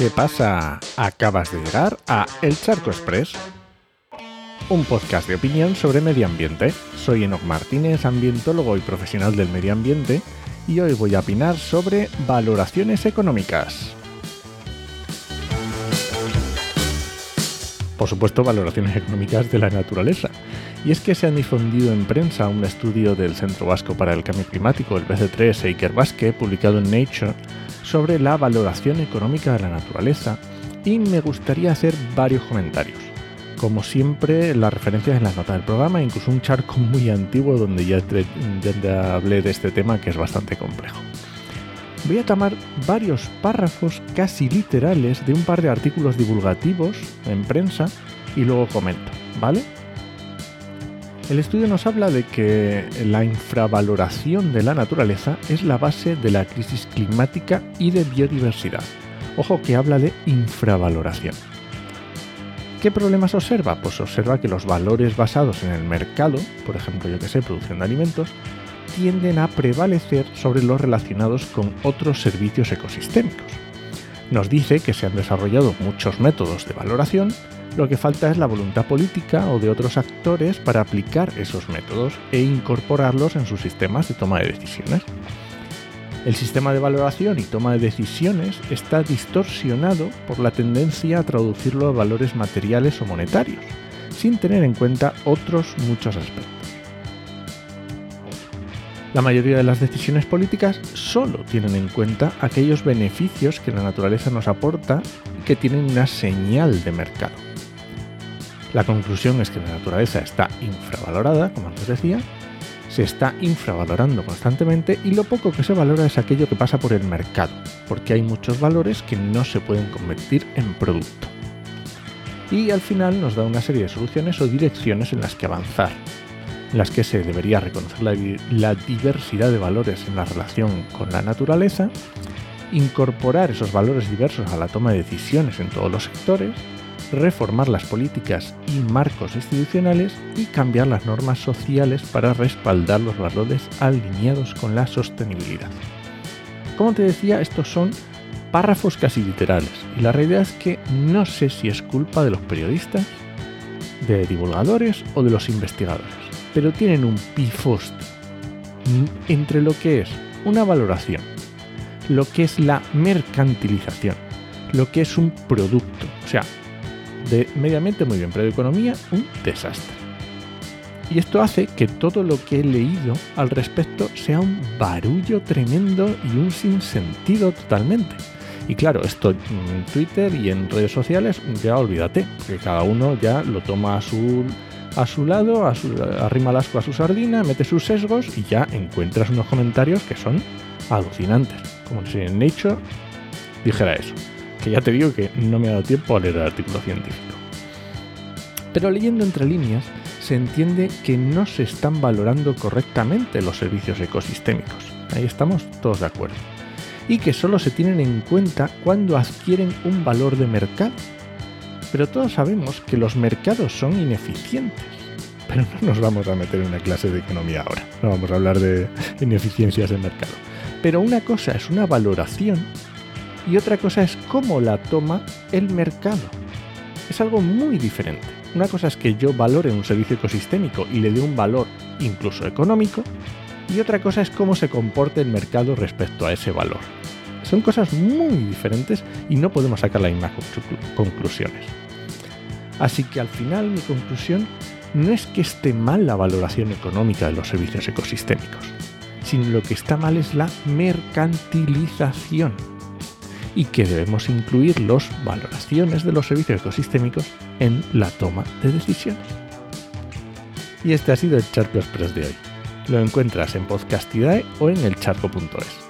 ¿Qué pasa? Acabas de llegar a El Charco Express, un podcast de opinión sobre medio ambiente. Soy Enoch Martínez, ambientólogo y profesional del medio ambiente, y hoy voy a opinar sobre valoraciones económicas. Por supuesto, valoraciones económicas de la naturaleza. Y es que se han difundido en prensa un estudio del Centro Vasco para el Cambio Climático, el BC3 e Iker Basque, publicado en Nature, sobre la valoración económica de la naturaleza, y me gustaría hacer varios comentarios. Como siempre, las referencias en las notas del programa, incluso un charco muy antiguo donde ya, hablé de este tema que es bastante complejo. Voy a tomar varios párrafos casi literales de un par de artículos divulgativos en prensa y luego comento, ¿vale? El estudio nos habla de que la infravaloración de la naturaleza es la base de la crisis climática y de biodiversidad. Ojo que habla de infravaloración. ¿Qué problemas observa? Pues observa que los valores basados en el mercado, por ejemplo, yo que sé, producción de alimentos, tienden a prevalecer sobre los relacionados con otros servicios ecosistémicos. Nos dice que se han desarrollado muchos métodos de valoración, lo que falta es la voluntad política o de otros actores para aplicar esos métodos e incorporarlos en sus sistemas de toma de decisiones. El sistema de valoración y toma de decisiones está distorsionado por la tendencia a traducirlo a valores materiales o monetarios, sin tener en cuenta otros muchos aspectos. La mayoría de las decisiones políticas solo tienen en cuenta aquellos beneficios que la naturaleza nos aporta y que tienen una señal de mercado. La conclusión es que la naturaleza está infravalorada, como antes decía, se está infravalorando constantemente y lo poco que se valora es aquello que pasa por el mercado, porque hay muchos valores que no se pueden convertir en producto. Y al final nos da una serie de soluciones o direcciones en las que avanzar, las que se debería reconocer la, la diversidad de valores en la relación con la naturaleza, incorporar esos valores diversos a la toma de decisiones en todos los sectores, reformar las políticas y marcos institucionales y cambiar las normas sociales para respaldar los valores alineados con la sostenibilidad. Como te decía, estos son párrafos casi literales y la realidad es que no sé si es culpa de los periodistas, de divulgadores o de los investigadores, pero tienen un pifost entre lo que es una valoración, lo que es la mercantilización, lo que es un producto, o sea, de mediamente muy bien, pero de economía un desastre. Y esto hace que todo lo que he leído al respecto sea un barullo tremendo y un sinsentido totalmente. Y claro, esto en Twitter y en redes sociales ya olvídate, que cada uno ya lo toma a su, a su lado, a su, arrima el asco a su sardina, mete sus sesgos y ya encuentras unos comentarios que son alucinantes. Como si en Nature dijera eso que ya te digo que no me ha dado tiempo a leer el artículo científico. Pero leyendo entre líneas, se entiende que no se están valorando correctamente los servicios ecosistémicos. Ahí estamos todos de acuerdo. Y que solo se tienen en cuenta cuando adquieren un valor de mercado. Pero todos sabemos que los mercados son ineficientes. Pero no nos vamos a meter en una clase de economía ahora. No vamos a hablar de ineficiencias de mercado. Pero una cosa es una valoración y otra cosa es cómo la toma el mercado. Es algo muy diferente. Una cosa es que yo valore un servicio ecosistémico y le dé un valor incluso económico, y otra cosa es cómo se comporta el mercado respecto a ese valor. Son cosas muy diferentes y no podemos sacar las mismas conclusiones. Así que al final mi conclusión no es que esté mal la valoración económica de los servicios ecosistémicos, sino lo que está mal es la mercantilización y que debemos incluir las valoraciones de los servicios ecosistémicos en la toma de decisiones. Y este ha sido el Charco Express de hoy. Lo encuentras en Podcastidae o en elcharco.es.